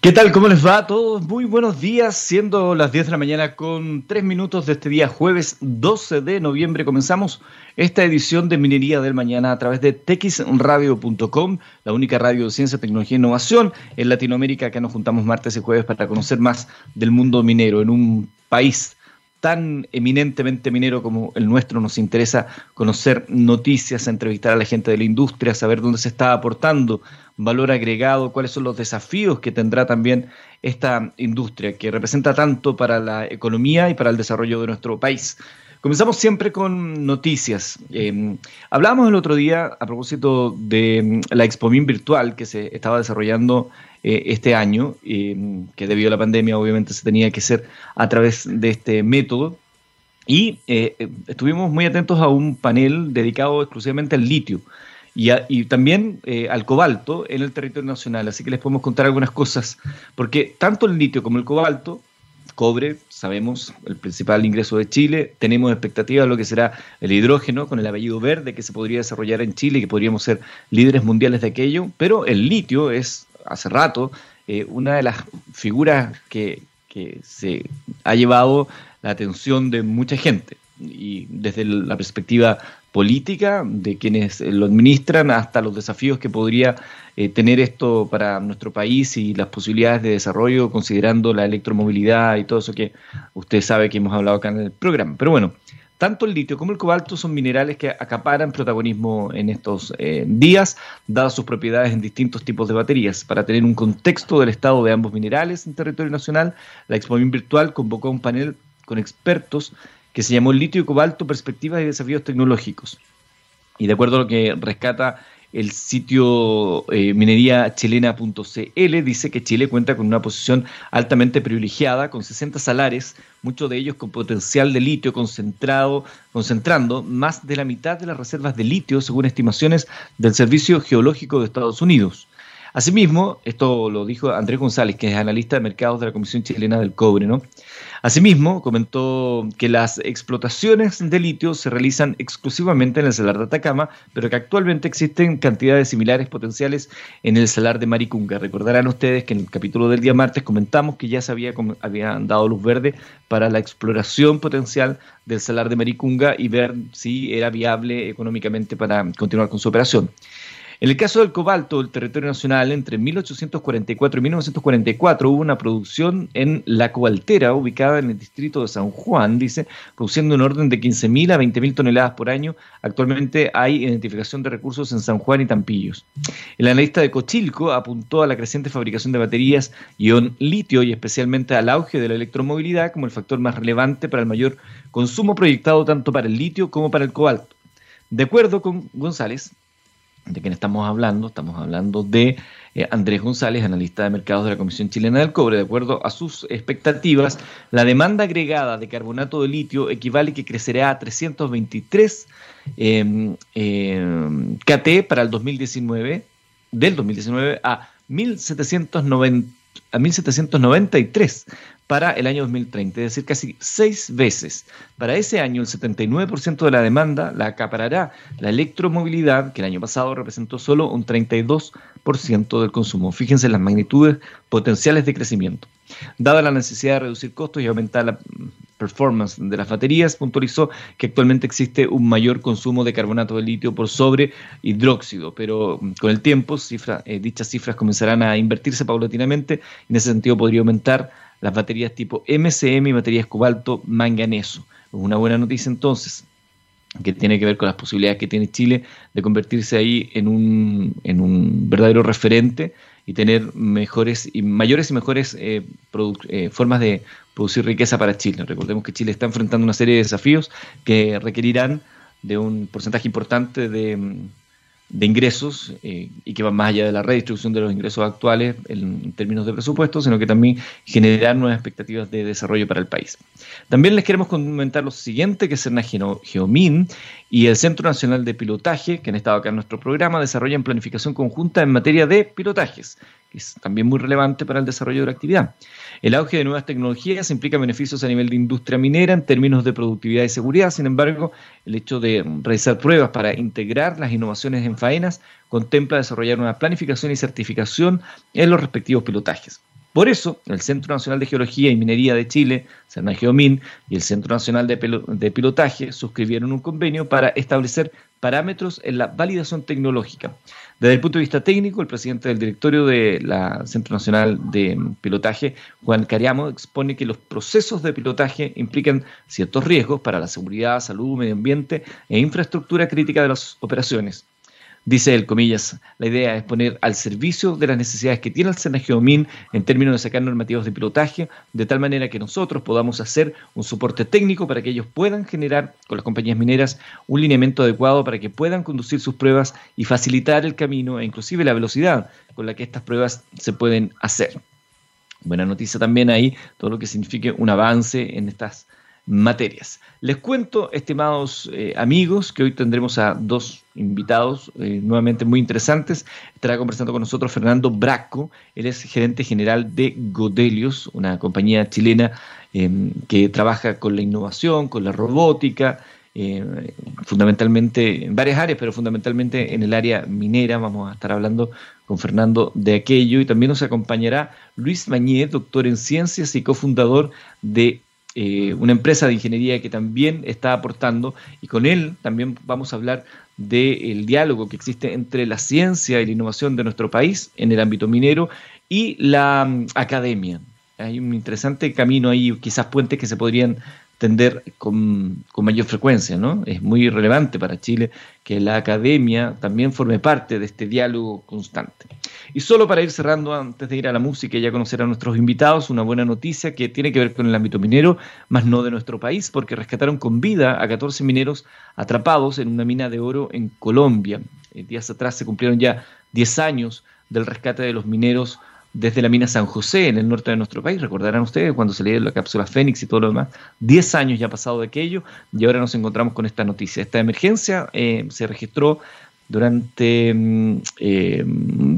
¿Qué tal? ¿Cómo les va a todos? Muy buenos días, siendo las 10 de la mañana con 3 minutos de este día jueves 12 de noviembre. Comenzamos esta edición de Minería del Mañana a través de texradio.com, la única radio de ciencia, tecnología e innovación en Latinoamérica que nos juntamos martes y jueves para conocer más del mundo minero en un país tan eminentemente minero como el nuestro, nos interesa conocer noticias, entrevistar a la gente de la industria, saber dónde se está aportando valor agregado, cuáles son los desafíos que tendrá también esta industria que representa tanto para la economía y para el desarrollo de nuestro país. Comenzamos siempre con noticias. Eh, hablábamos el otro día a propósito de la Expomín virtual que se estaba desarrollando eh, este año, eh, que debido a la pandemia obviamente se tenía que hacer a través de este método. Y estuvimos muy atentos a un panel dedicado exclusivamente al litio y, también al cobalto en el territorio nacional. Así que les podemos contar algunas cosas, porque tanto el litio como el cobalto cobre, sabemos, el principal ingreso de Chile. Tenemos expectativas de lo que será el hidrógeno con el apellido verde que se podría desarrollar en Chile y que podríamos ser líderes mundiales de aquello. Pero el litio es, hace rato, eh, una de las figuras que, que se ha llevado la atención de mucha gente. Y desde la perspectiva política de quienes lo administran hasta los desafíos que podría eh, tener esto para nuestro país y las posibilidades de desarrollo considerando la electromovilidad y todo eso que usted sabe que hemos hablado acá en el programa. Pero bueno, tanto el litio como el cobalto son minerales que acaparan protagonismo en estos eh, días, dadas sus propiedades en distintos tipos de baterías. Para tener un contexto del estado de ambos minerales en territorio nacional, la Expo Virtual convocó un panel con expertos que se llamó Litio y Cobalto, Perspectivas y Desafíos Tecnológicos. Y de acuerdo a lo que rescata el sitio eh, mineriachilena.cl, dice que Chile cuenta con una posición altamente privilegiada, con 60 salares, muchos de ellos con potencial de litio concentrado, concentrando más de la mitad de las reservas de litio, según estimaciones del Servicio Geológico de Estados Unidos. Asimismo, esto lo dijo Andrés González, que es analista de mercados de la Comisión Chilena del Cobre, ¿no? Asimismo, comentó que las explotaciones de litio se realizan exclusivamente en el salar de Atacama, pero que actualmente existen cantidades similares potenciales en el salar de Maricunga. Recordarán ustedes que en el capítulo del día martes comentamos que ya se había, habían dado luz verde para la exploración potencial del salar de Maricunga y ver si era viable económicamente para continuar con su operación. En el caso del cobalto del territorio nacional, entre 1844 y 1944 hubo una producción en La Cobaltera, ubicada en el distrito de San Juan, dice, produciendo un orden de 15.000 a 20.000 toneladas por año. Actualmente hay identificación de recursos en San Juan y Tampillos. El analista de Cochilco apuntó a la creciente fabricación de baterías ion litio y especialmente al auge de la electromovilidad como el factor más relevante para el mayor consumo proyectado tanto para el litio como para el cobalto. De acuerdo con González, de quien estamos hablando, estamos hablando de eh, Andrés González, analista de mercados de la Comisión Chilena del Cobre. De acuerdo a sus expectativas, la demanda agregada de carbonato de litio equivale que crecerá a 323 em, em, KT para el 2019, del 2019 a 1790 a 1793 para el año 2030, es decir, casi seis veces. Para ese año, el 79% de la demanda la acaparará la electromovilidad, que el año pasado representó solo un 32% del consumo. Fíjense las magnitudes potenciales de crecimiento. Dada la necesidad de reducir costos y aumentar la performance de las baterías, puntualizó que actualmente existe un mayor consumo de carbonato de litio por sobre hidróxido, pero mm, con el tiempo eh, dichas cifras comenzarán a invertirse paulatinamente y en ese sentido podría aumentar las baterías tipo MCM y baterías cobalto manganeso. Una buena noticia entonces que tiene que ver con las posibilidades que tiene Chile de convertirse ahí en un, en un verdadero referente y tener mejores y mayores y mejores eh, eh, formas de producir riqueza para Chile. Recordemos que Chile está enfrentando una serie de desafíos que requerirán de un porcentaje importante de, de ingresos eh, y que van más allá de la redistribución de los ingresos actuales en, términos de presupuesto, sino que también generar nuevas expectativas de desarrollo para el país. También les queremos comentar lo siguiente, que Cerna Geomin y el Centro Nacional de Pilotaje, que han estado acá en nuestro programa, desarrollan planificación conjunta en materia de pilotajes, que es también muy relevante para el desarrollo de la actividad. El auge de nuevas tecnologías implica beneficios a nivel de industria minera en términos de productividad y seguridad. Sin embargo, el hecho de realizar pruebas para integrar las innovaciones en faenas contempla desarrollar una planificación y certificación en los respectivos pilotajes. Por eso, el Centro Nacional de Geología y Minería de Chile, CERNAGEOMIN, y el Centro Nacional de, Pilotaje suscribieron un convenio para establecer parámetros en la validación tecnológica. Desde el punto de vista técnico, el presidente del directorio del Centro Nacional de Pilotaje, Juan Cariamo, expone que los procesos de pilotaje implican ciertos riesgos para la seguridad, salud, medio ambiente e infraestructura crítica de las operaciones. Dice él, comillas, la idea es poner al servicio de las necesidades que tiene el Senageomin en términos de sacar normativas de pilotaje, de tal manera que nosotros podamos hacer un soporte técnico para que ellos puedan generar con las compañías mineras un lineamiento adecuado para que puedan conducir sus pruebas y facilitar el camino e inclusive la velocidad con la que estas pruebas se pueden hacer. Buena noticia también ahí, todo lo que signifique un avance en estas materias. Les cuento, estimados eh, amigos, que hoy tendremos a dos invitados eh, nuevamente muy interesantes. Estará conversando con nosotros Fernando Braco, él es gerente general de Godelius, una compañía chilena em, que trabaja con la innovación, con la robótica, eh, fundamentalmente en varias áreas, pero fundamentalmente en el área minera. Vamos a estar hablando con Fernando de aquello y también nos acompañará Luis Mañé, doctor en ciencias y cofundador de eh, una empresa de ingeniería que también está aportando y con él también vamos a hablar del diálogo que existe entre la ciencia y la innovación de nuestro país en el ámbito minero y la mm, academia. Hay un interesante camino ahí, quizás puentes que se podrían tender con, mayor frecuencia, ¿no? Es muy relevante para Chile que la academia también forme parte de este diálogo constante. Y solo para ir cerrando, antes de ir a la música y ya conocer a nuestros invitados, una buena noticia que tiene que ver con el ámbito minero, más no de nuestro país, porque rescataron con vida a 14 mineros atrapados en una mina de oro en Colombia. Eh, días atrás se cumplieron ya 10 años del rescate de los mineros desde la mina San José, en el norte de nuestro país. Recordarán ustedes cuando leía la cápsula Fénix y todo lo demás. Diez años ya ha pasado de aquello y ahora nos encontramos con esta noticia. Esta emergencia eh, se registró durante mm, eh,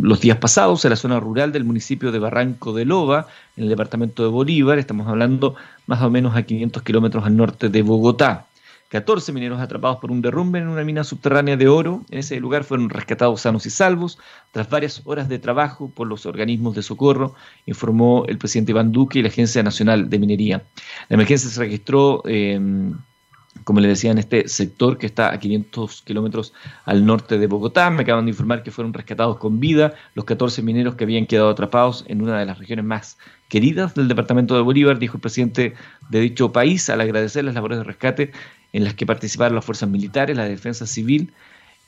los días pasados en la zona rural del municipio de Barranco de Loba, en el departamento de Bolívar. Estamos hablando más o menos a 500 kilómetros al norte de Bogotá. 14 mineros atrapados por un derrumbe en una mina subterránea de oro. En ese lugar fueron rescatados sanos y salvos tras varias horas de trabajo por los organismos de socorro, informó el presidente Iván Duque y la Agencia Nacional de Minería. La emergencia se registró, em, como le decía, en este sector que está a 500 kilómetros al norte de Bogotá. Me acaban de informar que fueron rescatados con vida los 14 mineros que habían quedado atrapados en una de las regiones más queridas del departamento de Bolívar, dijo el presidente de dicho país al agradecer las labores de rescate en las que participaron las fuerzas militares, la defensa civil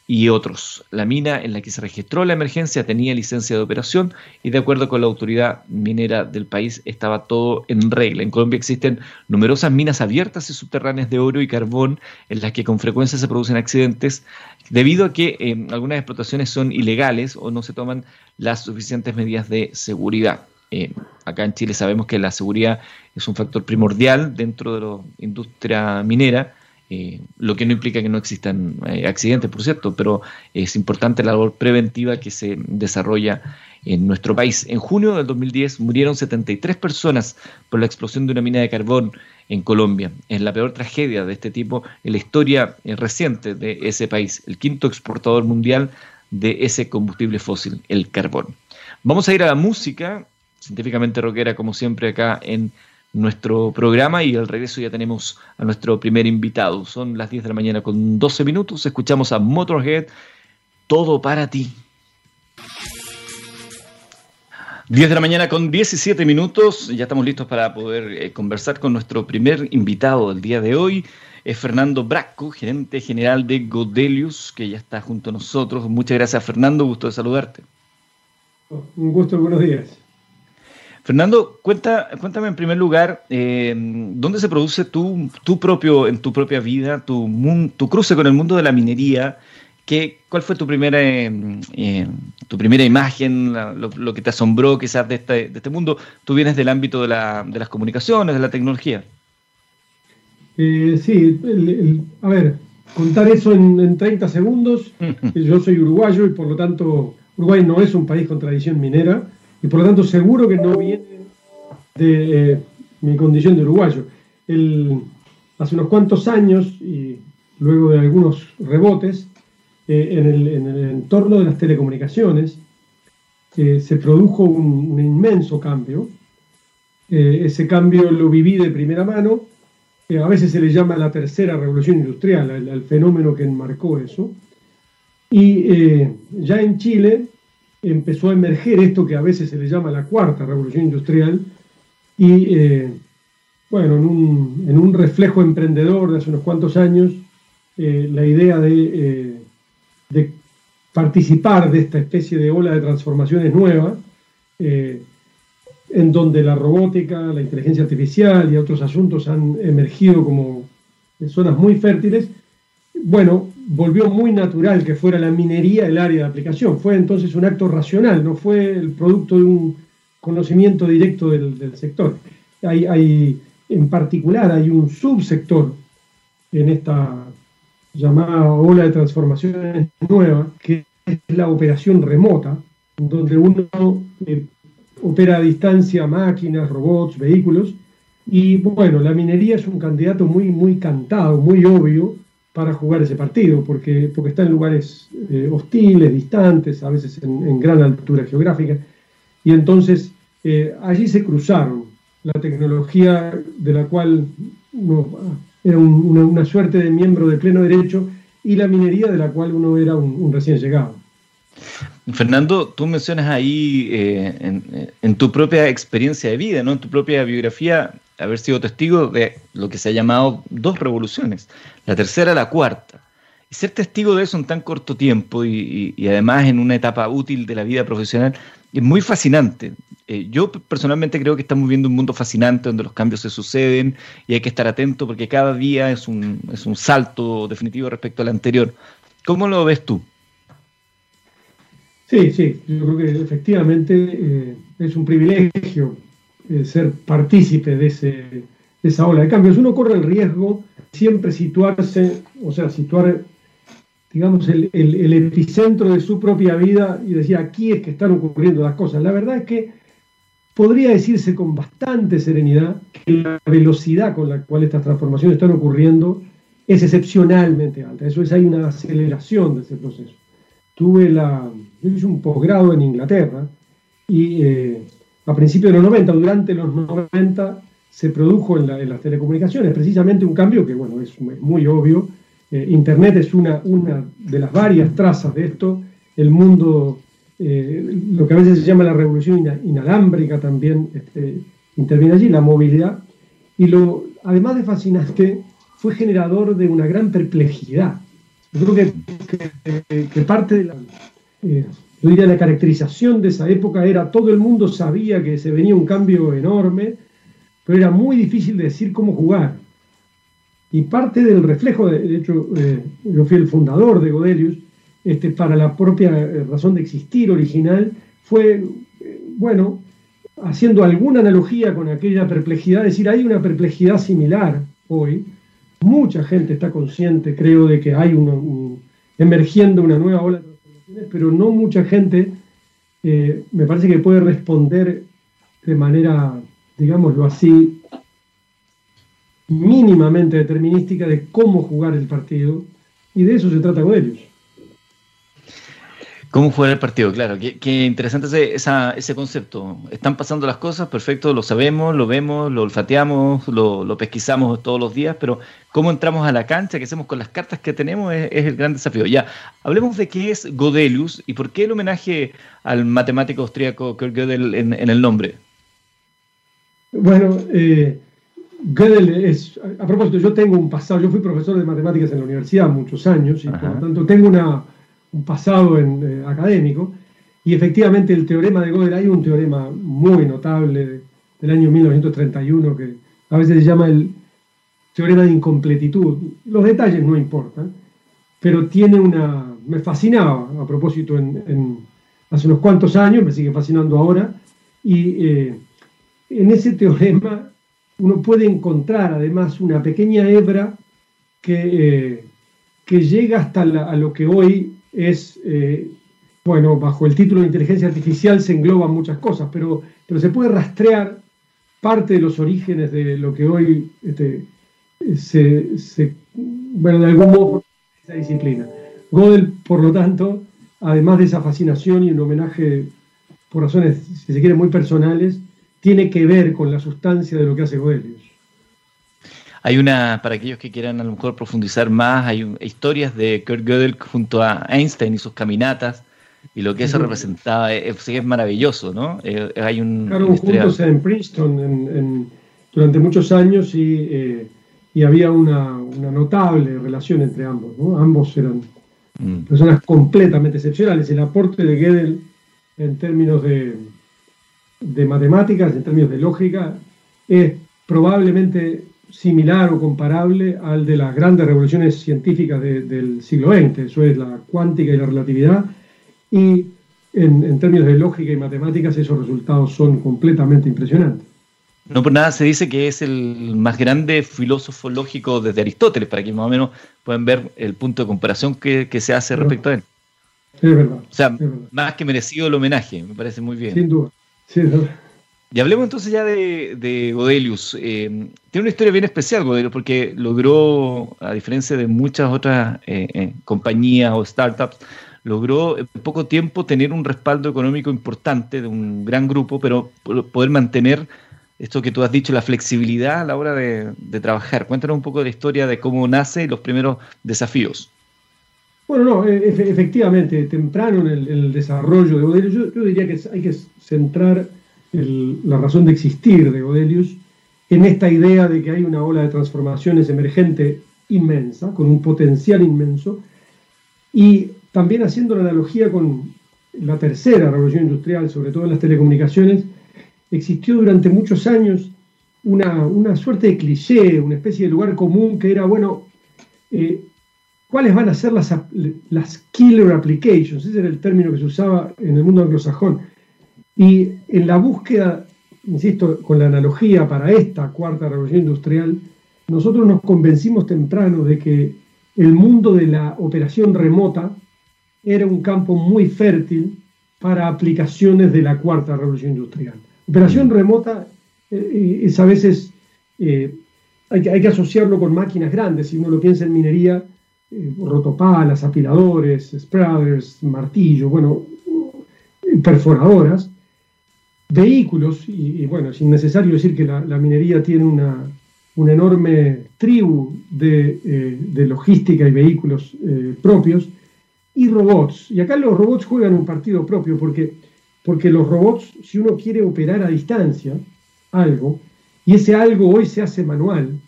y otros. La mina en la que se registró la emergencia tenía licencia de operación y de acuerdo con la autoridad minera del país estaba todo en regla. En Colombia existen numerosas minas abiertas y subterráneas de oro y carbón en las que con frecuencia se producen accidentes debido a que eh, algunas explotaciones son ilegales o no se toman las suficientes medidas de seguridad. Eh, acá en Chile sabemos que la seguridad es un factor primordial dentro de la industria minera eh, lo que no implica que no existan eh, accidentes, por cierto, pero es importante la labor preventiva que se desarrolla en nuestro país. En junio del 2010 murieron 73 personas por la explosión de una mina de carbón en Colombia. Es la peor tragedia de este tipo en la historia reciente de ese país, el quinto exportador mundial de ese combustible fósil, el carbón. Vamos a ir a la música, científicamente rockera como siempre acá en nuestro programa y al regreso ya tenemos a nuestro primer invitado. Son las 10 de la mañana con 12 minutos. Escuchamos a Motorhead, Todo para ti. 10 de la mañana con 17 minutos. Ya estamos listos para poder eh, conversar con nuestro primer invitado del día de hoy. Es Fernando Bracco, gerente general de Godelius, que ya está junto a nosotros. Muchas gracias, Fernando. Gusto de saludarte. Un gusto, buenos días. Fernando, cuenta, cuéntame en primer lugar, eh, ¿dónde se produce tu, tu, propio, en tu propia vida, tu, tu cruce con el mundo de la minería? ¿Qué, ¿Cuál fue tu primera, eh, eh, tu primera imagen, lo, que te asombró quizás de este, de este mundo? Tú vienes del ámbito de, la, de las comunicaciones, de la tecnología. sí, a ver, contar eso en, en 30 segundos. Yo soy uruguayo y por lo tanto Uruguay no es un país con tradición minera y por lo tanto seguro que no viene de eh, mi condición de uruguayo. hace unos cuantos años y luego de algunos rebotes eh, en, el, entorno de las telecomunicaciones, se produjo un, inmenso cambio. ese cambio lo viví de primera mano. a veces se le llama la tercera revolución industrial, el, fenómeno que enmarcó eso. Y ya en Chile empezó a emerger esto que a veces se le llama la cuarta revolución industrial. Y bueno, en un, reflejo emprendedor de hace unos cuantos años, la idea de de participar de esta especie de ola de transformaciones nuevas, eh, en donde la robótica, la inteligencia artificial y otros asuntos han emergido como zonas muy fértiles, bueno, volvió muy natural que fuera la minería el área de aplicación. Fue entonces un acto racional, no fue el producto de un conocimiento directo del, sector. Hay, en particular, hay un subsector en esta llamada ola de transformaciones nueva, que es la operación remota, donde uno eh, opera a distancia máquinas, robots, vehículos, y bueno, la minería es un candidato muy, muy cantado, muy obvio para jugar ese partido, porque, porque está en lugares eh, hostiles, distantes, a veces en, gran altura geográfica, y entonces eh, allí se cruzaron la tecnología de la cual uno era una, suerte de miembro de pleno derecho, y la minería de la cual uno era un, recién llegado. Fernando, tú mencionas ahí eh, en, tu propia experiencia de vida, ¿no? en tu propia biografía, haber sido testigo de lo que se ha llamado dos revoluciones, la tercera, la cuarta. Y ser testigo de eso en tan corto tiempo y además en una etapa útil de la vida profesional es muy fascinante. Eh, yo personalmente creo que estamos viendo un mundo fascinante donde los cambios se suceden y hay que estar atento porque cada día es un, es un salto definitivo respecto al anterior. ¿Cómo lo ves tú? Sí, sí, yo creo que efectivamente eh, es un privilegio eh, ser partícipe de, ese, de esa ola de cambios. Uno corre el riesgo siempre situarse, o sea, situar digamos, el, epicentro de su propia vida y decía, aquí es que están ocurriendo las cosas. La verdad es que podría decirse con bastante serenidad que la velocidad con la cual estas transformaciones están ocurriendo es excepcionalmente alta. Eso es, hay una aceleración de ese proceso. Tuve la, yo hice un posgrado en Inglaterra y eh, a principios de los 90, durante los 90, se produjo en, las telecomunicaciones precisamente un cambio que, bueno, es muy obvio, eh, Internet es una, una de las varias trazas de esto. El mundo, eh, lo que a veces se llama la revolución inalámbrica también este, interviene allí, la movilidad. Y lo, además de fascinante, fue generador de una gran perplejidad. Yo creo que, parte de la, eh, la caracterización de esa época era todo el mundo sabía que se venía un cambio enorme, pero era muy difícil de decir cómo jugar. Y parte del reflejo, de, hecho, eh, yo fui el fundador de Godelius, este, para la propia eh, razón de existir original, fue, eh, bueno, haciendo alguna analogía con aquella perplejidad, decir, hay una perplejidad similar hoy. Mucha gente está consciente, creo, de que hay un, emergiendo una nueva ola de transformaciones, pero no mucha gente me parece que puede responder de manera, digámoslo así, mínimamente determinística de cómo jugar el partido, y de eso se trata con ellos. ¿Cómo jugar el partido? Claro, qué, interesante ese, ese, concepto. Están pasando las cosas, perfecto, lo sabemos, lo vemos, lo olfateamos, lo, pesquisamos todos los días, pero cómo entramos a la cancha, qué hacemos con las cartas que tenemos, es, el gran desafío. Ya, hablemos de qué es Godelius y por qué el homenaje al matemático austríaco Kurt Gödel en el nombre. Bueno, eh, Gödel es, a propósito, yo tengo un pasado, yo fui profesor de matemáticas en la universidad muchos años y por lo tanto tengo una, un pasado en, eh, académico y efectivamente el teorema de Gödel, hay un teorema muy notable del año 1931 que a veces se llama el teorema de incompletitud. Los detalles no importan, pero tiene una, me fascinaba a propósito en, hace unos cuantos años, me sigue fascinando ahora, y eh, en ese teorema uno puede encontrar además una pequeña hebra que, eh, que llega hasta a lo que hoy es, eh, bueno, bajo el título de inteligencia artificial se engloban muchas cosas, pero, pero se puede rastrear parte de los orígenes de lo que hoy este, se, bueno, de algún modo, esa disciplina. Gödel, por lo tanto, además de esa fascinación y un homenaje por razones, si se quiere, muy personales, tiene que ver con la sustancia de lo que hace Godelius. Hay una, para aquellos que quieran a lo mejor profundizar más, hay historias de Kurt Gödel junto a Einstein y sus caminatas, y lo que eso representaba, es, es maravilloso, ¿no? Eh, hay un, claro, juntos en Princeton durante muchos años y, eh, y había una, una, notable relación entre ambos, ¿no? Ambos eran mm. personas completamente excepcionales. El aporte de Gödel en términos de, de matemáticas, en términos de lógica, es probablemente similar o comparable al de las grandes revoluciones científicas del siglo XX, eso es la cuántica y la relatividad, y en, términos de lógica y matemáticas esos resultados son completamente impresionantes. No por nada se dice que es el más grande filósofo lógico desde Aristóteles, para que más o menos puedan ver el punto de comparación que, se hace respecto a él. Es verdad. O sea, más que merecido el homenaje, me parece muy bien. Sin duda. Y hablemos entonces ya de, Godelius. Eh, tiene una historia bien especial, Godelius, porque logró, a diferencia de muchas otras eh, eh, compañías o startups, logró en poco tiempo tener un respaldo económico importante de un gran grupo, pero poder mantener esto que tú has dicho, la flexibilidad a la hora de, trabajar. Cuéntanos un poco de la historia de cómo nace y los primeros desafíos. Bueno, no, efectivamente, temprano en el, desarrollo de Godelius, yo, diría que hay que centrar la razón de existir de Godelius en esta idea de que hay una ola de transformaciones emergente inmensa, con un potencial inmenso, y también haciendo la analogía con la tercera revolución industrial, sobre todo en las telecomunicaciones, existió durante muchos años una, suerte de cliché, una especie de lugar común que era, bueno, eh, ¿cuáles van a ser las, las killer applications? Ese era el término que se usaba en el mundo anglosajón. Y en la búsqueda, insisto, con la analogía para esta cuarta revolución industrial, nosotros nos convencimos temprano de que el mundo de la operación remota era un campo muy fértil para aplicaciones de la cuarta revolución industrial. Operación remota eh, es a veces, eh, hay, que, hay, que, asociarlo con máquinas grandes, si uno lo piensa en minería, eh, rotopalas, apiladores, spreaders, martillo, bueno, perforadoras, vehículos, y, bueno, es innecesario decir que la, minería tiene una, enorme tribu de, eh, logística y vehículos eh, propios, y robots. Y acá los robots juegan un partido propio, porque, porque los robots, si uno quiere operar a distancia algo, y ese algo hoy se hace manual,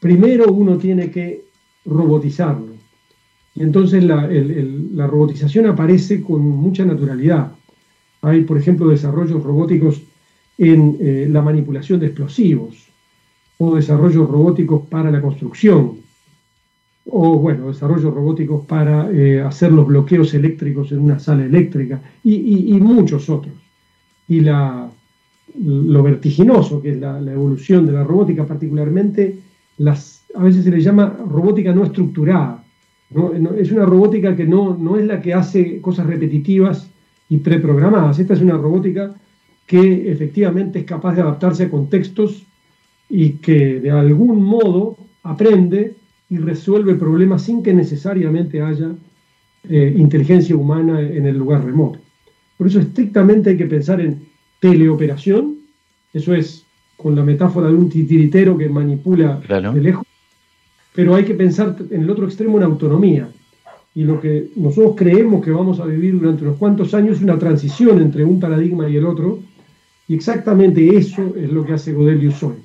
primero uno tiene que robotizarlo. Y entonces la, la robotización aparece con mucha naturalidad. Hay, por ejemplo, desarrollos robóticos en eh, la manipulación de explosivos o desarrollos robóticos para la construcción o, bueno, desarrollos robóticos para eh, hacer los bloqueos eléctricos en una sala eléctrica y, muchos otros. Y la, lo vertiginoso que es la, evolución de la robótica, particularmente las, a veces se le llama robótica no estructurada. Es una robótica que no, no es la que hace cosas repetitivas y preprogramadas. Esta es una robótica que efectivamente es capaz de adaptarse a contextos y que de algún modo aprende y resuelve problemas sin que necesariamente haya eh, inteligencia humana en el lugar remoto. Por eso estrictamente hay que pensar en teleoperación, eso es con la metáfora de un titiritero que manipula de lejos, pero hay que pensar en el otro extremo en autonomía, y lo que nosotros creemos que vamos a vivir durante unos cuantos años es una transición entre un paradigma y el otro, y exactamente eso es lo que hace Godelius hoy.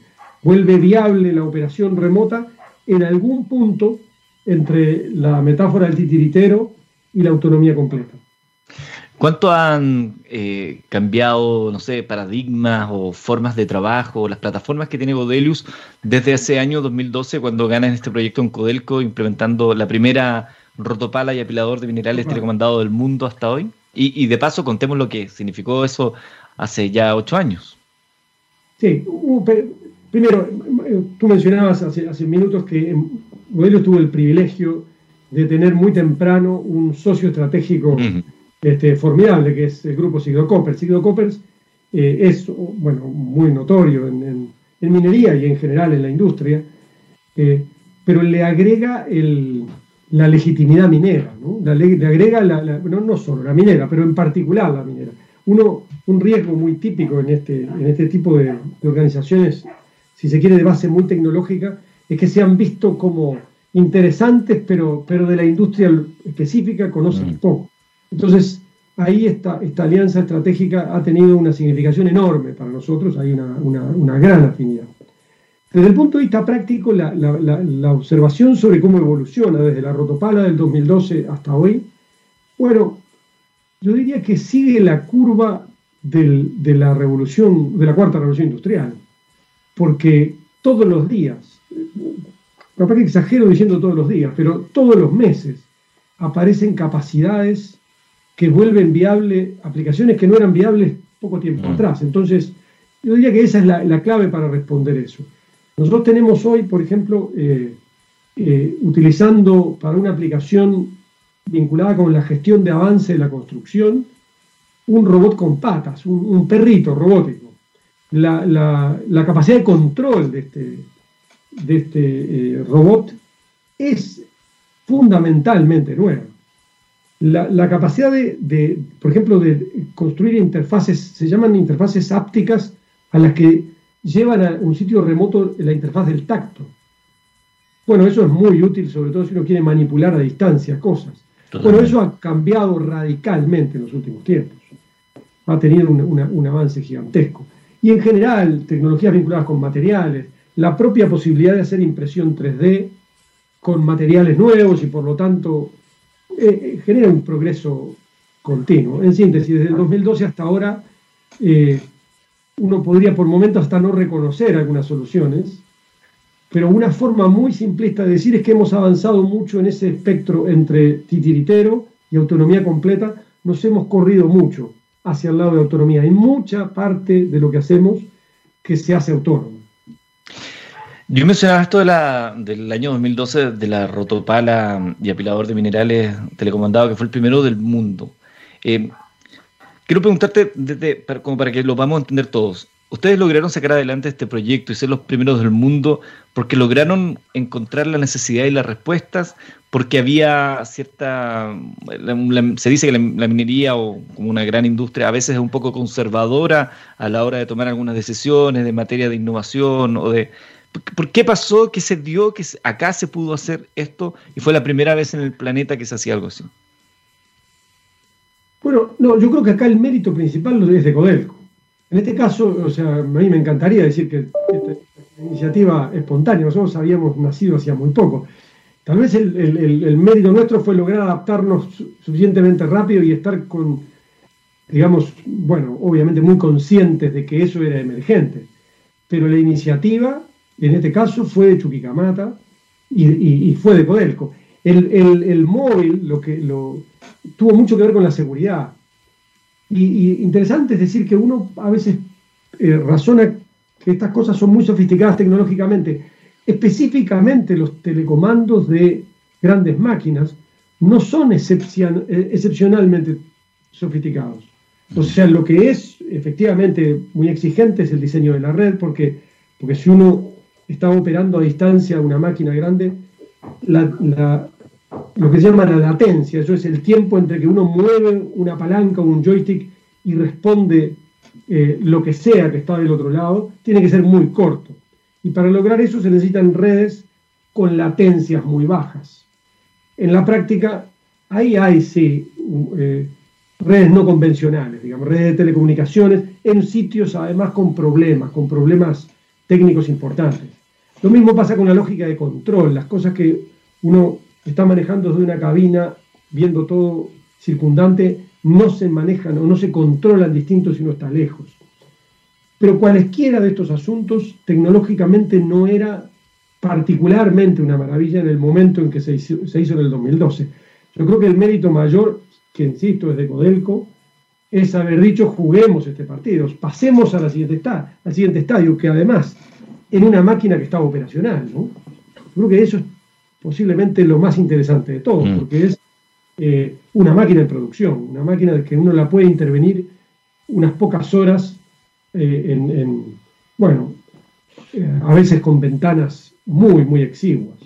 Vuelve viable la operación remota en algún punto entre la metáfora del titiritero y la autonomía completa. ¿Cuánto han eh, cambiado, no sé, paradigmas o formas de trabajo, las plataformas que tiene Godelius desde ese año 2012 cuando ganan este proyecto en Codelco implementando la primera rotopala y apilador de minerales telecomandado del mundo hasta hoy. Y, de paso contemos lo que significó eso hace ya ocho años. Sí, primero, tú mencionabas hace, hace minutos que Modelo tuvo el privilegio de tener muy temprano un socio estratégico este, formidable, que es el grupo Sigdo Coppers. Sigdo Coppers eh, es bueno, muy notorio en, minería y en general en la industria, eh, pero le agrega el, la legitimidad minera, ¿no? le agrega, la, no, no, solo la minera, pero en particular la minera. uno, un riesgo muy típico en este, en este tipo de, organizaciones, si se quiere, de base muy tecnológica, es que se han visto como interesantes, pero, pero de la industria específica conocen mm. poco. Entonces, ahí esta, alianza estratégica ha tenido una significación enorme para nosotros, hay una, gran afinidad. Desde el punto de vista práctico, la, la, observación sobre cómo evoluciona desde la rotopala del 2012 hasta hoy, bueno, yo diría que sigue la curva de la revolución, de la cuarta revolución industrial, porque todos los días, capaz que exagero diciendo todos los días, pero todos los meses aparecen capacidades que vuelven viable aplicaciones que no eran viables poco tiempo mm. atrás. Entonces, yo diría que esa es la, clave para responder eso. Nosotros tenemos hoy, por ejemplo, eh, eh, utilizando para una aplicación vinculada con la gestión de avance de la construcción, un robot con patas, un, perrito robótico. La, capacidad de control de este, de este eh, robot es fundamentalmente nueva. La, capacidad de, por ejemplo, de construir interfaces, se llaman interfaces ápticas a las que llevan a un sitio remoto la interfaz del tacto. Bueno, eso es muy útil, sobre todo si uno quiere manipular a distancia cosas. Bueno, eso ha cambiado radicalmente en los últimos tiempos. Ha tenido un, avance gigantesco. Y en general, tecnologías vinculadas con materiales, la propia posibilidad de hacer impresión 3D con materiales nuevos y por lo tanto eh, genera un progreso continuo. En síntesis, desde el 2012 hasta ahora, eh, uno podría por momentos hasta no reconocer algunas soluciones, pero una forma muy simplista de decir es que hemos avanzado mucho en ese espectro entre titiritero y autonomía completa, nos hemos corrido mucho hacia el lado de autonomía. Hay mucha parte de lo que hacemos que se hace autónomo. Yo mencionaba esto de la, del año 2012 de la rotopala y apilador de minerales telecomandado, que fue el primero del mundo. Eh, quiero preguntarte, desde, como para que lo vamos a entender todos, ustedes lograron sacar adelante este proyecto y ser los primeros del mundo porque lograron encontrar la necesidad y las respuestas, porque había cierta, se dice que la, minería o como una gran industria a veces es un poco conservadora a la hora de tomar algunas decisiones de materia de innovación o de... ¿Por qué pasó que se dio que acá se pudo hacer esto y fue la primera vez en el planeta que se hacía algo así? Bueno, no, yo creo que acá el mérito principal lo es de Codelco. En este caso, o sea, a mí me encantaría decir que esta, iniciativa espontánea, nosotros habíamos nacido hacía muy poco. Tal vez el, mérito nuestro fue lograr adaptarnos suficientemente rápido y estar con, digamos, bueno, obviamente muy conscientes de que eso era emergente. Pero la iniciativa, en este caso, fue de Chuquicamata y, fue de Codelco. El, móvil lo que, tuvo mucho que ver con la seguridad. Y, interesante es decir que uno a veces eh, razona que estas cosas son muy sofisticadas tecnológicamente. Específicamente los telecomandos de grandes máquinas no son eh, excepcionalmente sofisticados. O sea, lo que es efectivamente muy exigente es el diseño de la red, porque, porque si uno está operando a distancia una máquina grande, lo que se llama la latencia, eso es el tiempo entre que uno mueve una palanca o un joystick y responde eh, lo que sea que está del otro lado, tiene que ser muy corto. Y para lograr eso se necesitan redes con latencias muy bajas. En la práctica, ahí hay sí eh, redes no convencionales, digamos, redes de telecomunicaciones en sitios además con problemas, con problemas técnicos importantes. Lo mismo pasa con la lógica de control, las cosas que uno está manejando desde una cabina, viendo todo circundante, no se manejan o no se controlan distintos si uno está lejos. Pero cualesquiera de estos asuntos tecnológicamente no era particularmente una maravilla en el momento en que se hizo, en el 2012. Yo creo que el mérito mayor, que insisto, es de Codelco, es haber dicho juguemos este partido, pasemos a la siguiente al siguiente estadio, que además en una máquina que estaba operacional. ¿no? Creo que eso es posiblemente lo más interesante de todo, mm. porque es eh, una máquina de producción, una máquina que uno la puede intervenir unas pocas horas eh, en, bueno, eh, a veces con ventanas muy, muy exiguas.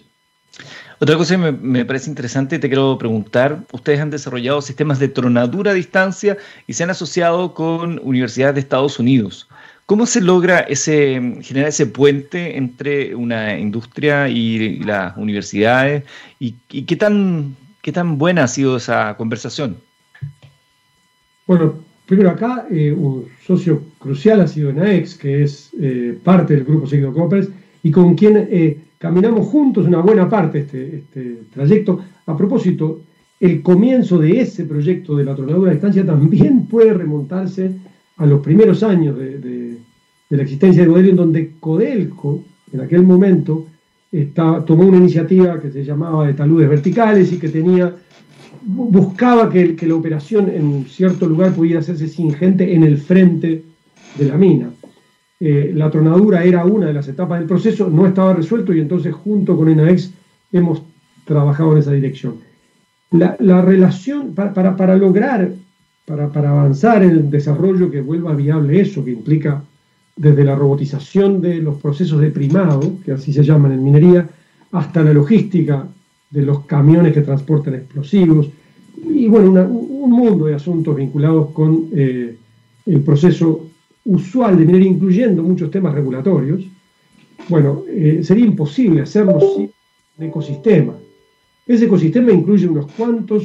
Otra cosa que me, parece interesante y te quiero preguntar, ustedes han desarrollado sistemas de tronadura a distancia y se han asociado con universidades de Estados Unidos. ¿Cómo se logra ese, generar ese puente entre una industria y, las universidades? ¿Y, qué, tan, qué tan buena ha sido esa conversación? Bueno, primero acá eh, un socio crucial ha sido NAEX, que es eh, parte del grupo Coppers, y con quien eh, caminamos juntos una buena parte este, este, trayecto. A propósito, el comienzo de ese proyecto de la tronadura a distancia también puede remontarse a los primeros años de de la existencia de Codelco, en donde Codelco, en aquel momento, tomó una iniciativa que se llamaba de taludes verticales y que tenía buscaba que, la operación en cierto lugar pudiera hacerse sin gente en el frente de la mina. Eh, la tronadura era una de las etapas del proceso, no estaba resuelto y entonces junto con ENAEX hemos trabajado en esa dirección. La, relación, para, para, lograr, para, para avanzar en el desarrollo que vuelva viable eso, que implica desde la robotización de los procesos de primado, que así se llaman en minería, hasta la logística de los camiones que transportan explosivos, y bueno, un mundo de asuntos vinculados con eh, el proceso usual de minería, incluyendo muchos temas regulatorios, bueno, eh, sería imposible hacerlo sin un ecosistema. Ese ecosistema incluye unos cuantos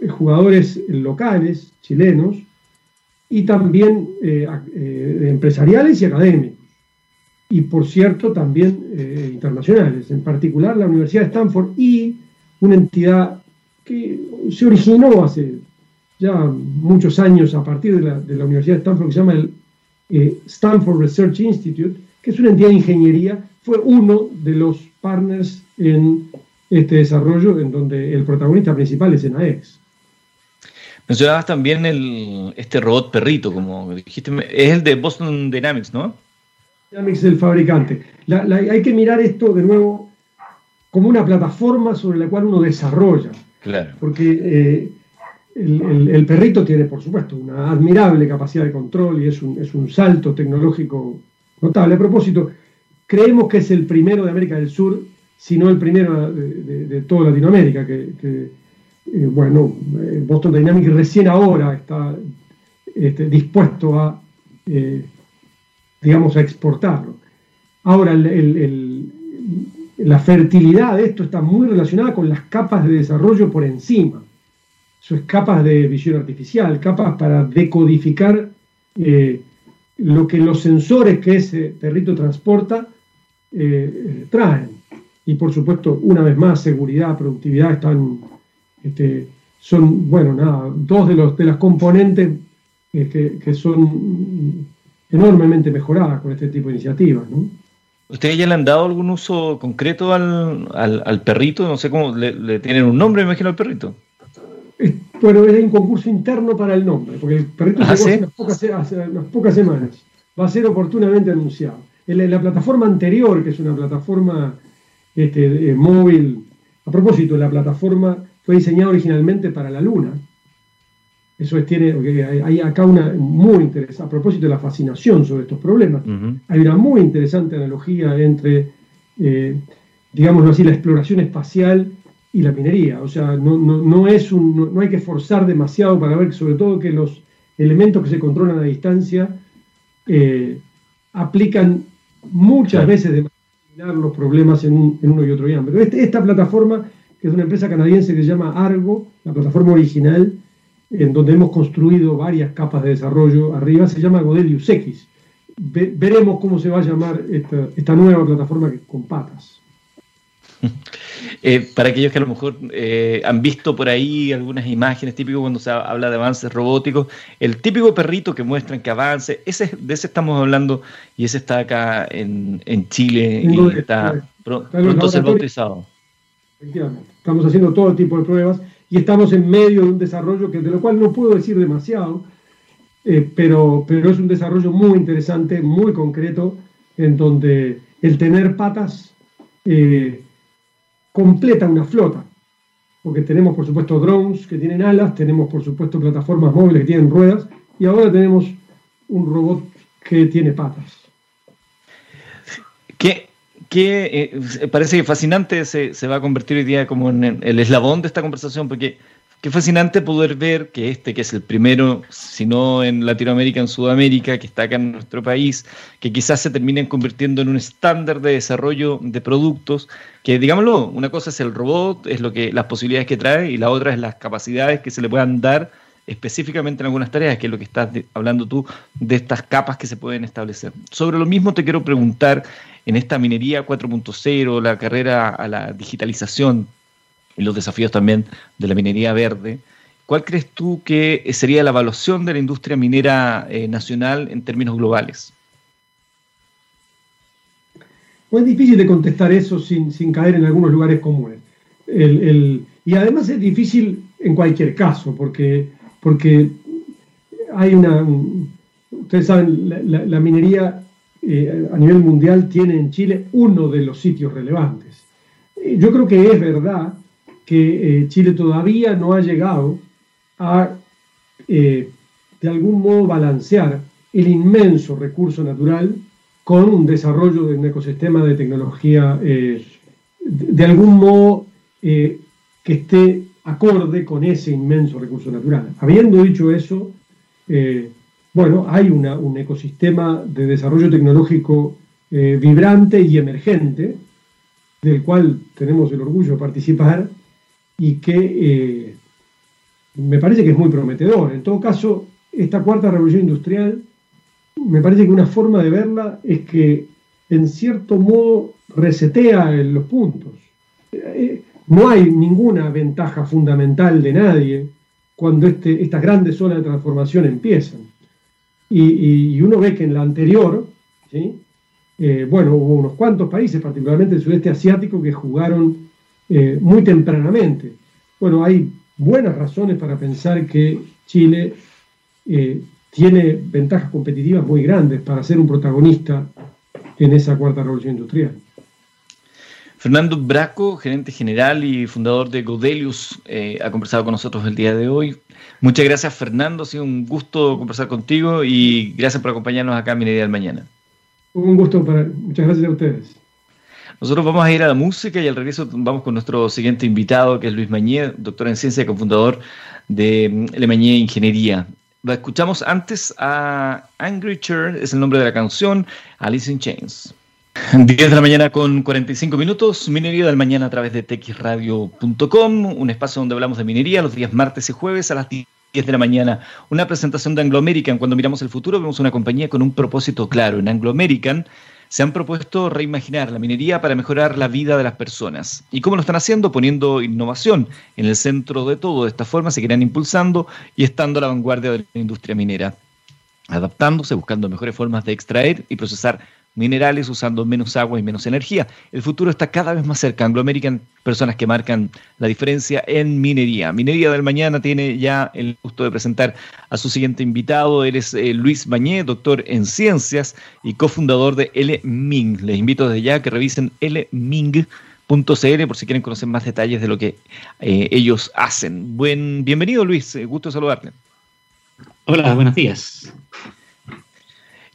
eh, jugadores locales, chilenos, y también eh, eh, empresariales y académicos. Y por cierto, también eh, internacionales, en particular la Universidad de Stanford y una entidad que se originó hace ya muchos años a partir de la, Universidad de Stanford, que se llama el Stanford Research Institute, que es una entidad de ingeniería, fue uno de los partners en este desarrollo, en donde el protagonista principal es ENAEX. Mencionabas también el, este robot perrito, como dijiste, es el de Boston Dynamics, ¿no? Dynamics es el fabricante. hay que mirar esto de nuevo como una plataforma sobre la cual uno desarrolla. Claro. Porque eh, el, perrito tiene, por supuesto, una admirable capacidad de control y es un, es un salto tecnológico notable. A propósito, creemos que es el primero de América del Sur, si no el primero de, toda Latinoamérica, que eh, bueno, eh, Boston Dynamics recién ahora está este, dispuesto a, eh, digamos, a exportarlo. Ahora, la fertilidad de esto está muy relacionada con las capas de desarrollo por encima. Eso es capas de visión artificial, capas para decodificar lo que los sensores que ese perrito transporta traen. Y por supuesto, una vez más, seguridad, productividad están este, son, bueno, nada, dos de, los, de las componentes eh, que, son enormemente mejoradas con este tipo de iniciativas. ¿Ustedes ya le han dado algún uso concreto al, perrito? No sé cómo, le, tienen un nombre, me imagino, al perrito. bueno, hay un concurso interno para el nombre, porque el perrito ¿Ah, hace, unas pocas, semanas. Va a ser oportunamente anunciado. En la, plataforma anterior, que es una plataforma este, móvil, a propósito, la plataforma fue diseñado originalmente para la Luna. Eso es, tiene, hay acá una muy interesante, a propósito de la fascinación sobre estos problemas, hay una muy interesante analogía entre, eh, digámoslo así, la exploración espacial y la minería. O sea, no, no, es un, no, hay que forzar demasiado para ver, sobre todo, que los elementos que se controlan a distancia eh, aplican muchas veces de los problemas en, uno y otro ámbito. Este, esta plataforma que es una empresa canadiense que se llama Argo, la plataforma original, en donde hemos construido varias capas de desarrollo arriba, se llama Godelius X. veremos cómo se va a llamar esta, nueva plataforma con patas. Eh, para aquellos que a lo mejor eh, han visto por ahí algunas imágenes típicas cuando se habla de avances robóticos, el típico perrito que muestran que avance, ese, de ese estamos hablando y ese está acá en, Chile y está, pronto a ser bautizado. Efectivamente. Estamos haciendo todo tipo de pruebas y estamos en medio de un desarrollo que, de lo cual no puedo decir demasiado, eh, pero, pero es un desarrollo muy interesante, muy concreto, en donde el tener patas eh, completa una flota. Porque tenemos, por supuesto, drones que tienen alas, tenemos, por supuesto, plataformas móviles que tienen ruedas, y ahora tenemos un robot que tiene patas. ¿Qué, que eh, parece que fascinante se, se, va a convertir hoy día como en el eslabón de esta conversación, porque qué fascinante poder ver que este, que es el primero, si no en Latinoamérica, en Sudamérica, que está acá en nuestro país, que quizás se terminen convirtiendo en un estándar de desarrollo de productos, que digámoslo, una cosa es el robot, es lo que las posibilidades que trae, y la otra es las capacidades que se le puedan dar específicamente en algunas tareas, que es lo que estás hablando tú, de estas capas que se pueden establecer. Sobre lo mismo te quiero preguntar, en esta minería 4.0, la carrera a la digitalización y los desafíos también de la minería verde, ¿cuál crees tú que sería la evaluación de la industria minera eh, nacional en términos globales? Pues es difícil de contestar eso sin, caer en algunos lugares comunes. y además es difícil en cualquier caso, porque porque hay una, ustedes saben, la, minería eh, a nivel mundial tiene en Chile uno de los sitios relevantes. Eh, yo creo que es verdad que eh, Chile todavía no ha llegado a, de algún modo, balancear el inmenso recurso natural con un desarrollo de un ecosistema de tecnología, de, algún modo, que esté acorde con ese inmenso recurso natural. Habiendo dicho eso, eh, bueno, hay un ecosistema de desarrollo tecnológico eh, vibrante y emergente, del cual tenemos el orgullo de participar y que eh, me parece que es muy prometedor. En todo caso, esta cuarta revolución industrial, me parece que una forma de verla es que en cierto modo resetea los puntos. No hay ninguna ventaja fundamental de nadie cuando este, estas grandes zonas de transformación empiezan. Y, uno ve que en la anterior, eh, bueno, hubo unos cuantos países, particularmente el sudeste asiático, que jugaron eh, muy tempranamente. Bueno, hay buenas razones para pensar que Chile eh, tiene ventajas competitivas muy grandes para ser un protagonista en esa cuarta revolución industrial. Fernando Braco, gerente general y fundador de Godelius, eh, ha conversado con nosotros el día de hoy. Muchas gracias, Fernando. Ha sido un gusto conversar contigo y gracias por acompañarnos acá en Minería del Mañana. Un gusto para. Muchas gracias a ustedes. Nosotros vamos a ir a la música y al regreso vamos con nuestro siguiente invitado, que es Luis Mañé, doctor en ciencia y cofundador de mm, Le Mañé Ingeniería. Escuchamos antes a Angry Church, es el nombre de la canción, Alice in Chains. 10 de la mañana con 45 minutos, Minería del Mañana a través de texradio.com, un espacio donde hablamos de minería los días martes y jueves a las 10 de la mañana. Una presentación de Anglo American. Cuando miramos el futuro vemos una compañía con un propósito claro. En Anglo American se han propuesto reimaginar la minería para mejorar la vida de las personas. ¿Y cómo lo están haciendo? Poniendo innovación en el centro de todo. De esta forma se impulsando y estando a la vanguardia de la industria minera adaptándose, buscando mejores formas de extraer y procesar minerales usando menos agua y menos energía. El futuro está cada vez más cerca. Anglo American, personas que marcan la diferencia en minería. Minería del Mañana tiene ya el gusto de presentar a su siguiente invitado. Él es eh, Luis Bañé, doctor en ciencias y cofundador de LMING. Les invito desde ya a que revisen lming.cl por si quieren conocer más detalles de lo que eh, ellos hacen. Buen, bienvenido Luis, eh, gusto saludarle. Hola, buenos días.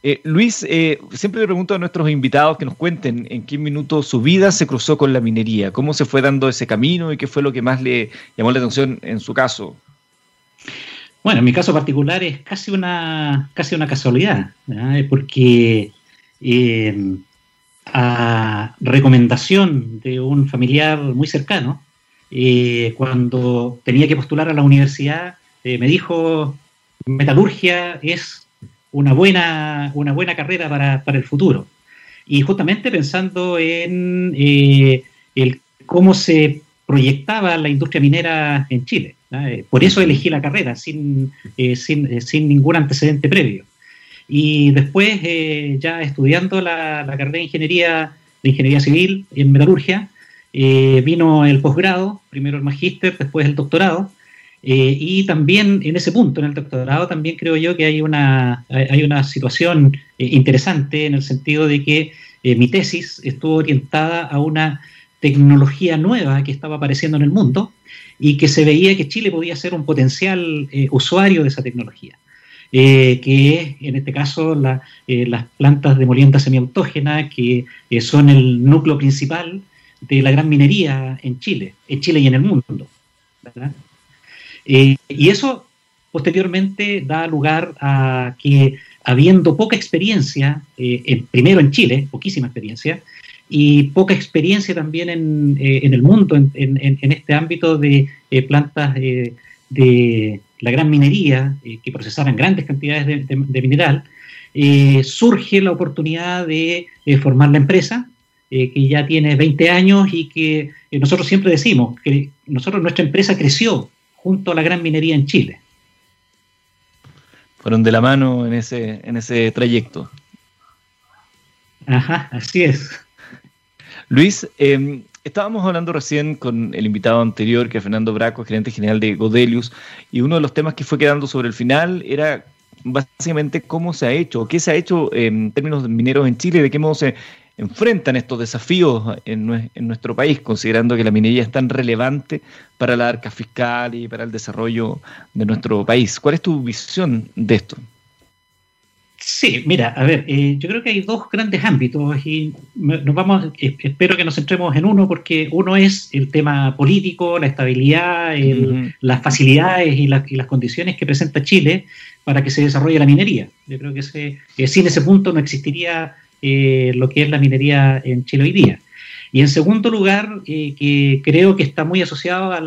Eh, Luis, eh, siempre le pregunto a nuestros invitados que nos cuenten en qué minuto su vida se cruzó con la minería, cómo se fue dando ese camino y qué fue lo que más le llamó la atención en su caso. Bueno, en mi caso particular es casi una, casi una casualidad, porque eh, a recomendación de un familiar muy cercano, cuando tenía que postular a la universidad, me dijo, metalurgia es una buena, una buena carrera para, el futuro. Y justamente pensando en eh, cómo se proyectaba la industria minera en Chile. Eh, por eso elegí la carrera, sin, eh, sin, ningún antecedente previo. Y después, ya estudiando la, la, carrera de ingeniería, de ingeniería civil en metalurgia, vino el posgrado, primero el magíster, después el doctorado, eh, y también en ese punto, en el doctorado, también creo yo que hay una, hay una situación eh, interesante en el sentido de que eh, mi tesis estuvo orientada a una tecnología nueva que estaba apareciendo en el mundo y que se veía que Chile podía ser un potencial usuario de esa tecnología. que es en este caso las plantas de molienda semiautógena, que son el núcleo principal de la gran minería en Chile, en Chile y en el mundo. Y eso posteriormente da lugar a que, habiendo poca experiencia, eh, primero en Chile, poquísima experiencia, y poca experiencia también en, eh, el mundo, en, este ámbito de eh, plantas de la gran minería, que procesaran grandes cantidades de, mineral, surge la oportunidad de formar la empresa, que ya tiene 20 años y que nosotros siempre decimos que nosotros nuestra empresa creció junto a la gran minería en Chile fueron de la mano en ese, en ese trayecto. Ajá, así es. Luis, em, estábamos hablando recién con el invitado anterior, que es Fernando Braco, gerente general de Godelius, y uno de los temas que fue quedando sobre el final era básicamente cómo se ha hecho, qué se ha hecho en términos de mineros en Chile, de qué modo se enfrentan estos desafíos en, nuestro país, considerando que la minería es tan relevante para la arca fiscal y para el desarrollo de nuestro país. ¿Cuál es tu visión de esto? Sí, mira, a ver, eh, yo creo que hay dos grandes ámbitos y nos vamos, espero que nos centremos en uno porque uno es el tema político, la estabilidad, las facilidades y, las condiciones que presenta Chile para que se desarrolle la minería. Yo creo que ese, sin ese punto no existiría eh, lo que es la minería en Chile hoy día. Y en segundo lugar, eh, que creo que está muy asociado a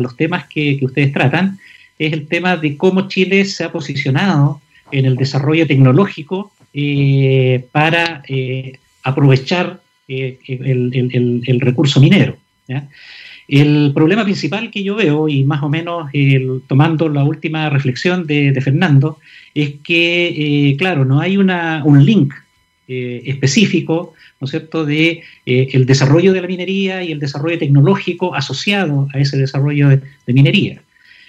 los temas que, ustedes tratan, es el tema de cómo Chile se ha posicionado en el desarrollo tecnológico eh, para aprovechar el, recurso minero. El problema principal que yo veo, y más o menos tomando la última reflexión de, Fernando, es que, claro, no hay una, un link eh, específico, ¿no es cierto?, de eh, el desarrollo de la minería y el desarrollo tecnológico asociado a ese desarrollo de, minería.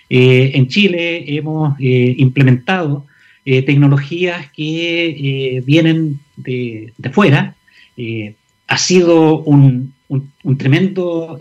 Eh, en Chile hemos implementado tecnologías que vienen de, fuera. ha sido un, tremendo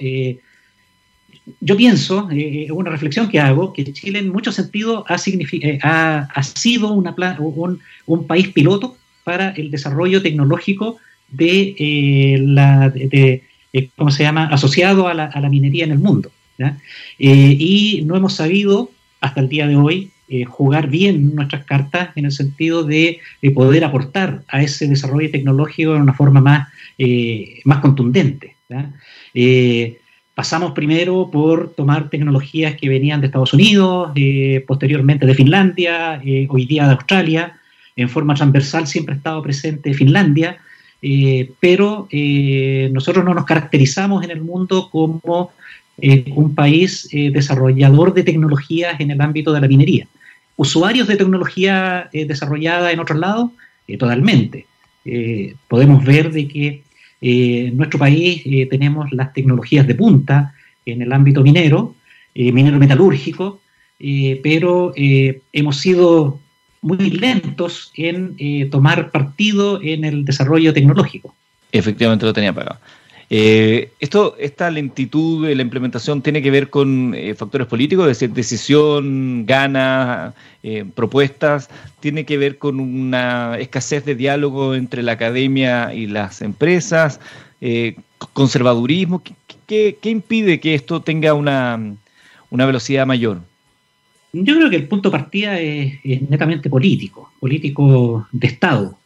yo pienso, es una reflexión que hago, que Chile en muchos sentidos ha, sido una, un, un, país piloto para el desarrollo tecnológico de eh, la, de, eh, ¿cómo se llama?, asociado a la, a la minería en el mundo. Eh, y no hemos sabido hasta el día de hoy jugar bien nuestras cartas en el sentido de, poder aportar a ese desarrollo tecnológico de una forma más, más contundente. pasamos primero por tomar tecnologías que venían de Estados Unidos, posteriormente de Finlandia, hoy día de Australia, en forma transversal siempre ha estado presente Finlandia, eh, pero eh, nosotros no nos caracterizamos en el mundo como eh, un país desarrollador de tecnologías en el ámbito de la minería. Usuarios de tecnología desarrollada en otros lados, totalmente. podemos ver de que en nuestro país tenemos las tecnologías de punta en el ámbito minero, minero metalúrgico, pero hemos sido muy lentos en eh, tomar partido en el desarrollo tecnológico. Efectivamente lo tenía pagado. Eh, esto, esta lentitud de la implementación tiene que ver con eh, factores políticos, es decir, decisión, ganas, propuestas, tiene que ver con una escasez de diálogo entre la academia y las empresas, conservadurismo. ¿Qué, impide que esto tenga una, una velocidad mayor? Yo creo que el punto de partida es, netamente político, político de Estado.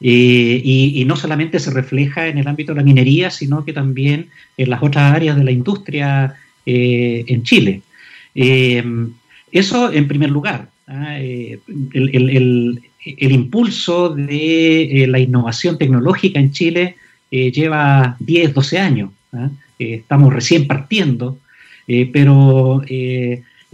Eh, y, no solamente se refleja en el ámbito de la minería, sino que también en las otras áreas de la industria eh, en Chile. Eh, eso en primer lugar. El, impulso de la innovación tecnológica en Chile lleva 10, 12 años. estamos recién partiendo, pero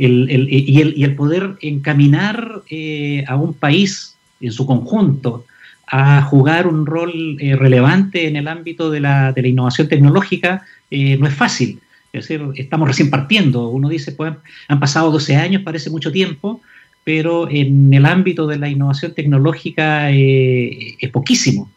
y, el, poder encaminar eh, a un país en su conjunto a jugar un rol eh, relevante en el ámbito de la, innovación tecnológica eh, no es fácil. Es decir, estamos recién partiendo. Uno dice, pues han pasado 12 años, parece mucho tiempo, pero en el ámbito de la innovación tecnológica es poquísimo.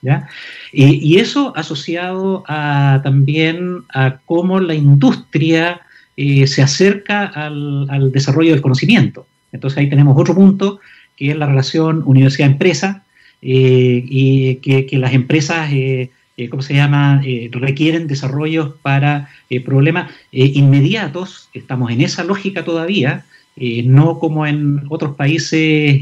y eso asociado a, también a cómo la industria eh, se acerca al, desarrollo del conocimiento. Entonces ahí tenemos otro punto que es la relación universidad-empresa, y que, las empresas, ¿cómo se llama?, requieren desarrollos para problemas inmediatos, estamos en esa lógica todavía, no como en otros países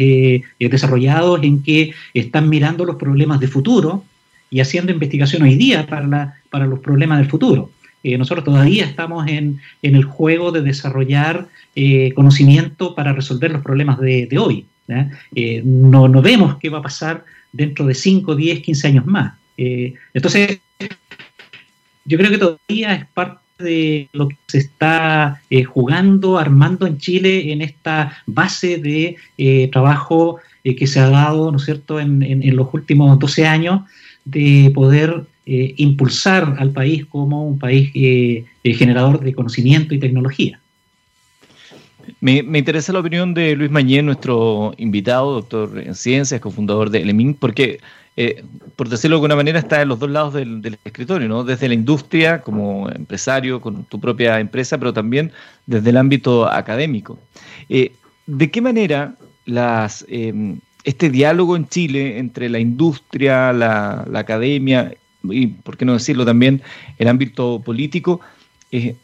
desarrollados en que están mirando los problemas de futuro y haciendo investigación hoy día para los problemas del futuro. Eh, nosotros todavía estamos en, el juego de desarrollar eh, conocimiento para resolver los problemas de, hoy. Eh, no, no, vemos qué va a pasar dentro de 5, 10, 15 años más. entonces, yo creo que todavía es parte de lo que se está jugando, armando en Chile en esta base de trabajo que se ha dado, ¿no es cierto?, en, en los últimos 12 años de poder eh, impulsar al país como un país eh, eh, generador de conocimiento y tecnología. Me, interesa la opinión de Luis Mañé, nuestro invitado, doctor en ciencias, cofundador de Elemín, porque, por decirlo de alguna manera, está en los dos lados del, escritorio, ¿no? Desde la industria, como empresario, con tu propia empresa, pero también desde el ámbito académico. ¿De qué manera las, este diálogo en Chile entre la industria, la academia y por qué no decirlo también, el ámbito político, eh,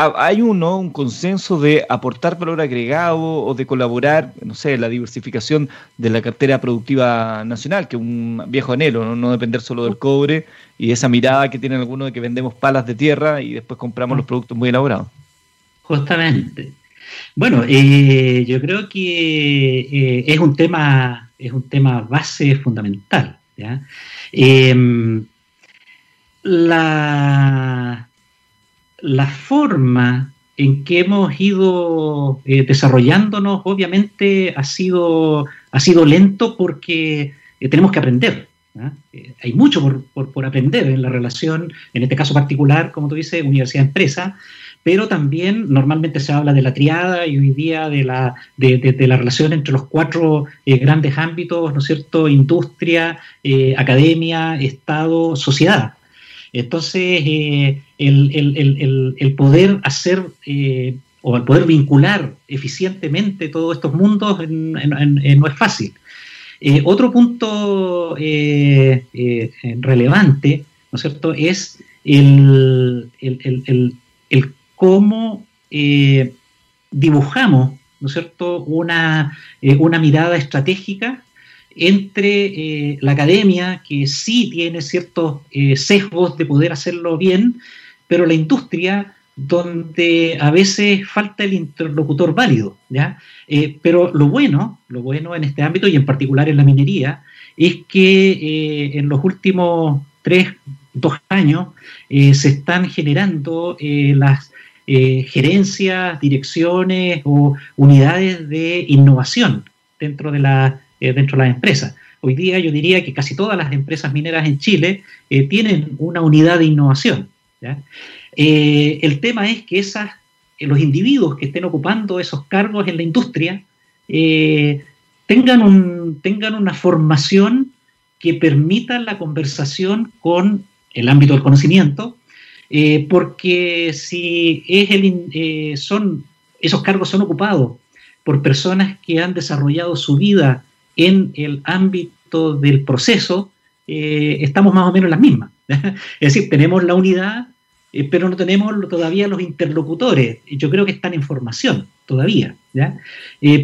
hay uno, un consenso de aportar valor agregado o de colaborar, no sé, la diversificación de la cartera productiva nacional, que es un viejo anhelo, ¿no? depender solo del cobre y esa mirada que tienen algunos de que vendemos palas de tierra y después compramos los productos muy elaborados. Justamente. Bueno, eh, yo creo que eh, es un tema, es un tema base fundamental. Em, la, la forma en que hemos ido eh, desarrollándonos obviamente ha sido, ha sido lento porque eh, tenemos que aprender. Eh, hay mucho por, por, aprender en la relación, en este caso particular, como tú dices, universidad-empresa, pero también normalmente se habla de la triada y hoy día de la, de, la relación entre los cuatro eh, grandes ámbitos, ¿no es cierto? Industria, eh, academia, Estado, sociedad. Entonces, eh, el, poder hacer o el poder vincular eficientemente todos estos mundos no es fácil. otro punto relevante, ¿no es cierto?, es el, el, cómo eh, dibujamos, ¿no es cierto?, una, eh, una mirada estratégica entre eh, la academia, que sí tiene ciertos sesgos de poder hacerlo bien, pero la industria, donde a veces falta el interlocutor válido. ¿ya? pero lo bueno, lo bueno en este ámbito y en particular en la minería, es que en los últimos tres, dos años se están generando las eh, gerencias, direcciones o unidades de innovación dentro de, la, eh, dentro de las empresas. Hoy día yo diría que casi todas las empresas mineras en Chile eh, tienen una unidad de innovación. el tema es que esas, los individuos que estén ocupando esos cargos en la industria tengan, un, tengan una formación que permita la conversación con el ámbito del conocimiento, eh, porque si es el, eh, son, esos cargos son ocupados por personas que han desarrollado su vida en el ámbito del proceso, eh, estamos más o menos en las mismas. es decir, tenemos la unidad, pero no tenemos todavía los interlocutores. Yo creo que están en formación todavía.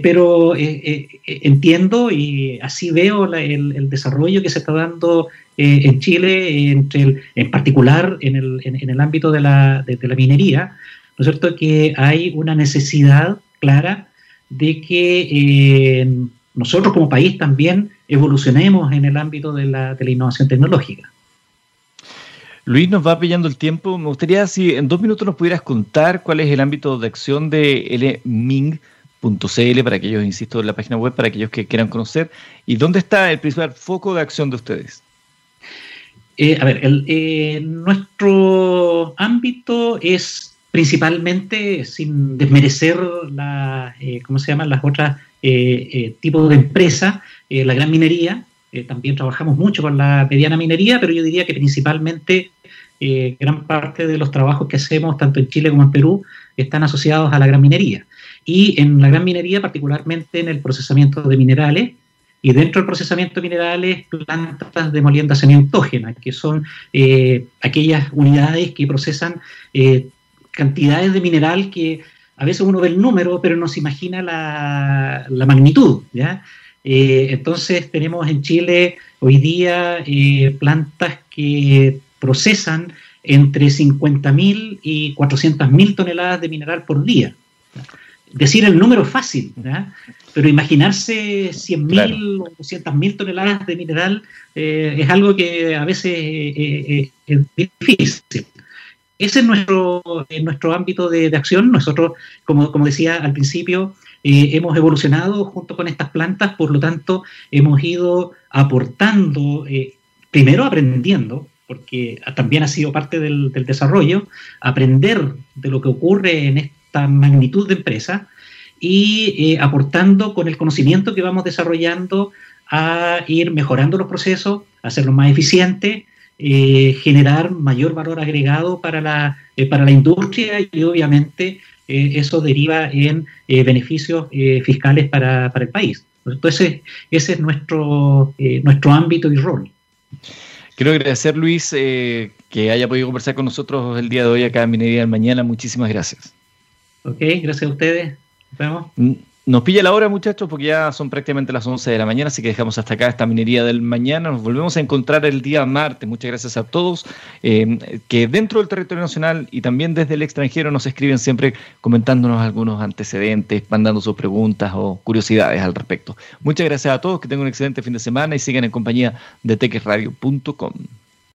pero entiendo y así veo el, desarrollo que se está dando eh, en Chile, entre en particular en el, en, el ámbito de la, de, la, minería, ¿no es cierto? Que hay una necesidad clara de que eh, nosotros como país también evolucionemos en el ámbito de la, de la innovación tecnológica. Luis, nos va pillando el tiempo. Me gustaría si en dos minutos nos pudieras contar cuál es el ámbito de acción de lming.cl para aquellos, insisto, en la página web, para aquellos que quieran conocer, y dónde está el principal foco de acción de ustedes. Eh, a ver, eh, nuestro ámbito es principalmente, sin desmerecer la, eh, ¿cómo se llaman las otras tipos de empresas, la gran minería. también trabajamos mucho con la mediana minería, pero yo diría que principalmente gran parte de los trabajos que hacemos, tanto en Chile como en Perú, están asociados a la gran minería. y en la gran minería, particularmente en el procesamiento de minerales, y dentro del procesamiento de minerales, plantas de molienda semiautógena, que son eh, aquellas unidades que procesan eh, cantidades de mineral que a veces uno ve el número, pero no se imagina la, magnitud. Eh, entonces tenemos en Chile hoy día plantas que procesan entre 50.000 y 400.000 toneladas de mineral por día. Decir el número es fácil, pero imaginarse 100.000 o 200.000 toneladas de mineral eh, es algo que a veces eh, eh, es difícil. Ese es nuestro, nuestro ámbito de, acción. Nosotros, como, como decía al principio, hemos evolucionado junto con estas plantas, por lo tanto, hemos ido aportando, primero aprendiendo, porque también ha sido parte del, desarrollo, aprender de lo que ocurre en esta magnitud de empresa, y eh, aportando con el conocimiento que vamos desarrollando a ir mejorando los procesos, hacerlos más eficientes, eh, generar mayor valor agregado para la, eh, para la industria y obviamente eso deriva en beneficios fiscales para, para, el país. Entonces, ese es nuestro, nuestro ámbito y rol. Quiero agradecer, Luis, que haya podido conversar con nosotros el día de hoy acá en Minería del Mañana. Muchísimas gracias. Ok, gracias a ustedes. Nos pilla la hora, muchachos, porque ya son prácticamente las 11 de la mañana, así que dejamos hasta acá esta minería del mañana. Nos volvemos a encontrar el día martes. Muchas gracias a todos eh, que dentro del territorio nacional y también desde el extranjero nos escriben siempre comentándonos algunos antecedentes, mandando sus preguntas o curiosidades al respecto. Muchas gracias a todos, que tengan un excelente fin de semana y sigan en compañía de tequesradio.com.